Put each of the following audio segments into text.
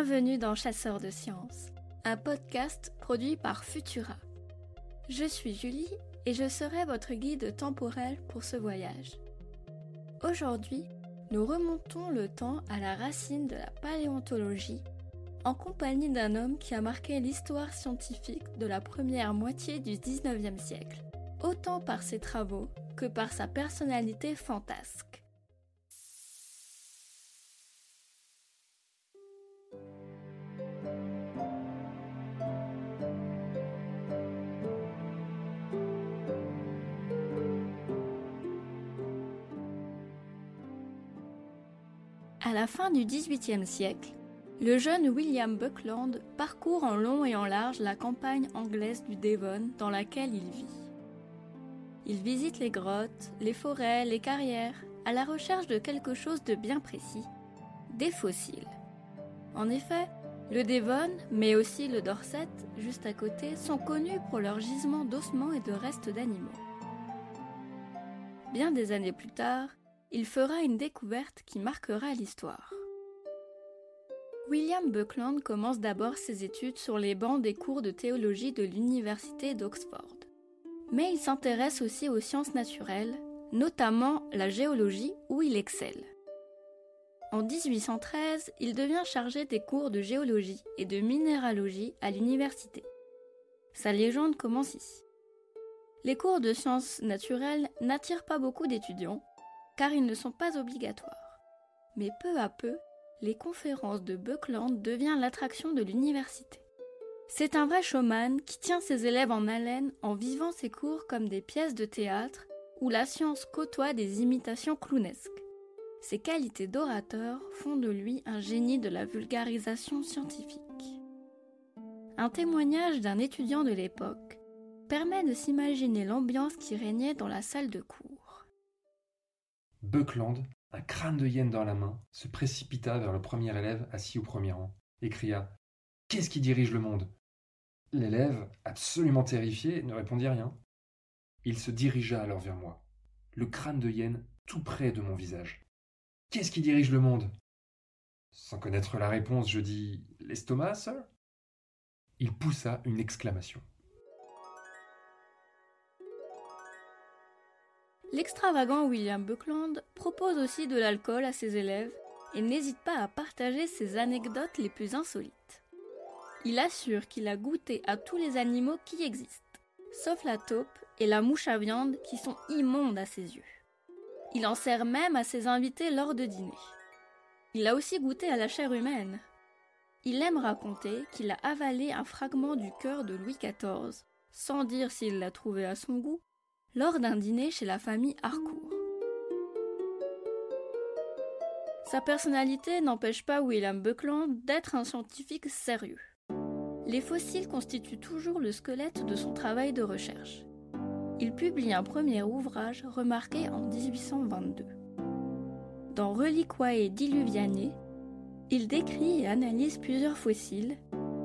Bienvenue dans Chasseurs de sciences, un podcast produit par Futura. Je suis Julie et je serai votre guide temporel pour ce voyage. Aujourd'hui, nous remontons le temps à la racine de la paléontologie en compagnie d'un homme qui a marqué l'histoire scientifique de la première moitié du 19e siècle, autant par ses travaux que par sa personnalité fantasque. À la fin du XVIIIe siècle, le jeune William Buckland parcourt en long et en large la campagne anglaise du Devon dans laquelle il vit. Il visite les grottes, les forêts, les carrières, à la recherche de quelque chose de bien précis, des fossiles. En effet, le Devon, mais aussi le Dorset, juste à côté, sont connus pour leurs gisements d'ossements et de restes d'animaux. Bien des années plus tard, il fera une découverte qui marquera l'histoire. William Buckland commence d'abord ses études sur les bancs des cours de théologie de l'Université d'Oxford. Mais il s'intéresse aussi aux sciences naturelles, notamment la géologie où il excelle. En 1813, il devient chargé des cours de géologie et de minéralogie à l'université. Sa légende commence ici. Les cours de sciences naturelles n'attirent pas beaucoup d'étudiants, car ils ne sont pas obligatoires. Mais peu à peu, les conférences de Buckland deviennent l'attraction de l'université. C'est un vrai showman qui tient ses élèves en haleine en vivant ses cours comme des pièces de théâtre où la science côtoie des imitations clownesques. Ses qualités d'orateur font de lui un génie de la vulgarisation scientifique. Un témoignage d'un étudiant de l'époque permet de s'imaginer l'ambiance qui régnait dans la salle de cours. Buckland, un crâne de hyène dans la main, se précipita vers le premier élève assis au premier rang, et cria Qu'est-ce qui dirige le monde? L'élève, absolument terrifié, ne répondit rien. Il se dirigea alors vers moi, le crâne de hyène tout près de mon visage. Qu'est-ce qui dirige le monde? Sans connaître la réponse, je dis L'estomac, sir? Il poussa une exclamation. L'extravagant William Buckland propose aussi de l'alcool à ses élèves et n'hésite pas à partager ses anecdotes les plus insolites. Il assure qu'il a goûté à tous les animaux qui existent, sauf la taupe et la mouche à viande qui sont immondes à ses yeux. Il en sert même à ses invités lors de dîner. Il a aussi goûté à la chair humaine. Il aime raconter qu'il a avalé un fragment du cœur de Louis XIV, sans dire s'il l'a trouvé à son goût, lors d'un dîner chez la famille Harcourt. Sa personnalité n'empêche pas William Buckland d'être un scientifique sérieux. Les fossiles constituent toujours le squelette de son travail de recherche. Il publie un premier ouvrage remarqué en 1822. Dans Reliquiae Diluvianae, il décrit et analyse plusieurs fossiles,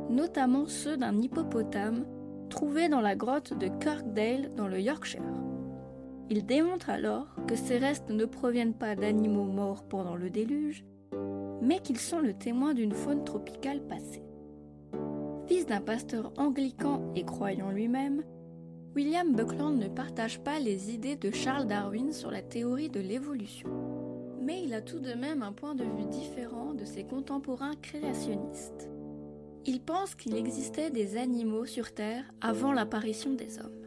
notamment ceux d'un hippopotame trouvé dans la grotte de Kirkdale dans le Yorkshire. Il démontre alors que ces restes ne proviennent pas d'animaux morts pendant le déluge, mais qu'ils sont le témoin d'une faune tropicale passée. Fils d'un pasteur anglican et croyant lui-même, William Buckland ne partage pas les idées de Charles Darwin sur la théorie de l'évolution. Mais il a tout de même un point de vue différent de ses contemporains créationnistes. Il pense qu'il existait des animaux sur Terre avant l'apparition des hommes.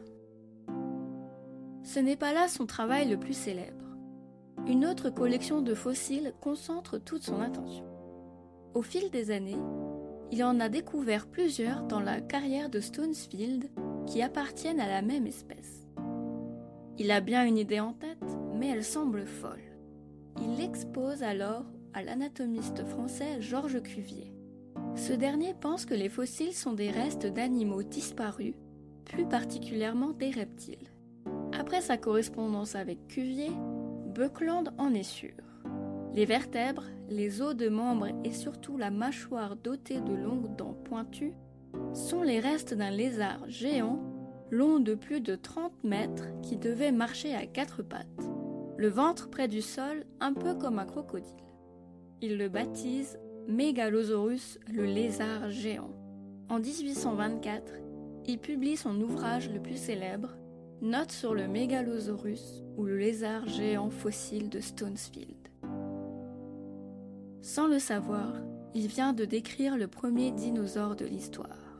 Ce n'est pas là son travail le plus célèbre. Une autre collection de fossiles concentre toute son attention. Au fil des années, il en a découvert plusieurs dans la carrière de Stonesfield qui appartiennent à la même espèce. Il a bien une idée en tête, mais elle semble folle. Il l'expose alors à l'anatomiste français Georges Cuvier. Ce dernier pense que les fossiles sont des restes d'animaux disparus, plus particulièrement des reptiles. Après sa correspondance avec Cuvier, Buckland en est sûr. Les vertèbres, les os de membres et surtout la mâchoire dotée de longues dents pointues sont les restes d'un lézard géant long de plus de 30 mètres qui devait marcher à quatre pattes, le ventre près du sol un peu comme un crocodile. Il le baptise Megalosaurus, le lézard géant. En 1824, il publie son ouvrage le plus célèbre, Note sur le Megalosaurus ou le lézard géant fossile de Stonesfield. Sans le savoir, il vient de décrire le premier dinosaure de l'histoire.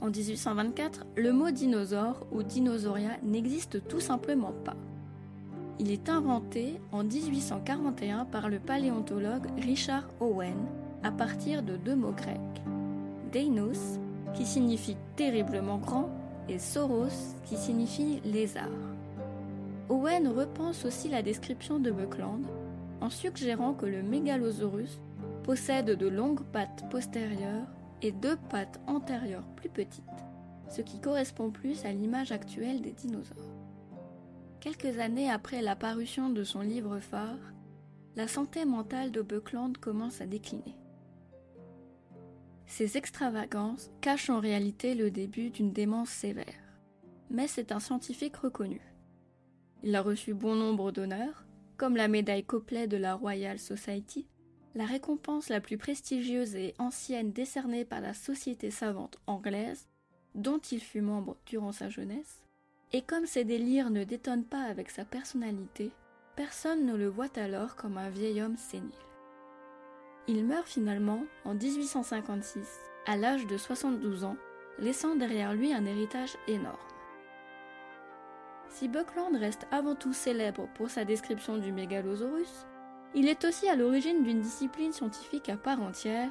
En 1824, le mot dinosaure ou dinosauria n'existe tout simplement pas. Il est inventé en 1841 par le paléontologue Richard Owen à partir de deux mots grecs. Deinos, qui signifie terriblement grand, et Soros, qui signifie lézard. Owen repense aussi la description de Buckland en suggérant que le Megalosaurus possède de longues pattes postérieures et deux pattes antérieures plus petites, ce qui correspond plus à l'image actuelle des dinosaures. Quelques années après la parution de son livre phare, la santé mentale de Buckland commence à décliner. Ces extravagances cachent en réalité le début d'une démence sévère, mais c'est un scientifique reconnu. Il a reçu bon nombre d'honneurs, comme la médaille Copley de la Royal Society, la récompense la plus prestigieuse et ancienne décernée par la Société savante anglaise, dont il fut membre durant sa jeunesse, et comme ses délires ne détonnent pas avec sa personnalité, personne ne le voit alors comme un vieil homme sénile. Il meurt finalement en 1856, à l'âge de 72 ans, laissant derrière lui un héritage énorme. Si Buckland reste avant tout célèbre pour sa description du mégalosaurus, il est aussi à l'origine d'une discipline scientifique à part entière,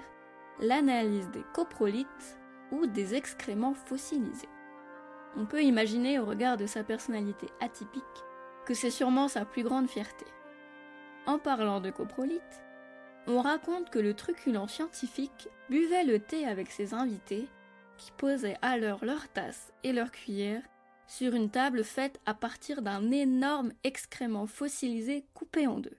l'analyse des coprolites ou des excréments fossilisés. On peut imaginer au regard de sa personnalité atypique que c'est sûrement sa plus grande fierté. En parlant de coprolites, on raconte que le truculent scientifique buvait le thé avec ses invités, qui posaient alors leur tasse et leur cuillère sur une table faite à partir d'un énorme excrément fossilisé coupé en deux.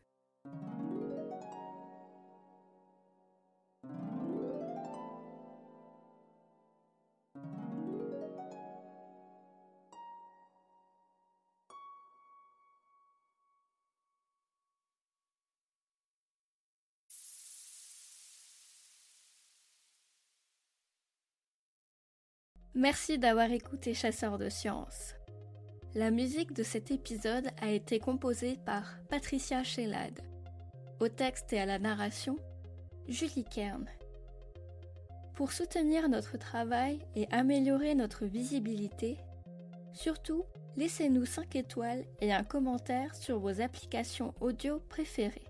Merci d'avoir écouté Chasseurs de Sciences. La musique de cet épisode a été composée par Patricia Shellad. Au texte et à la narration, Julie Kern. Pour soutenir notre travail et améliorer notre visibilité, surtout laissez-nous 5 étoiles et un commentaire sur vos applications audio préférées.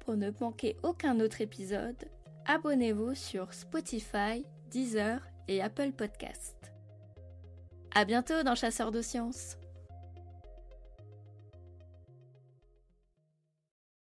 Pour ne manquer aucun autre épisode, abonnez-vous sur Spotify, Deezer et Apple Podcast. À bientôt dans Chasseurs de Sciences.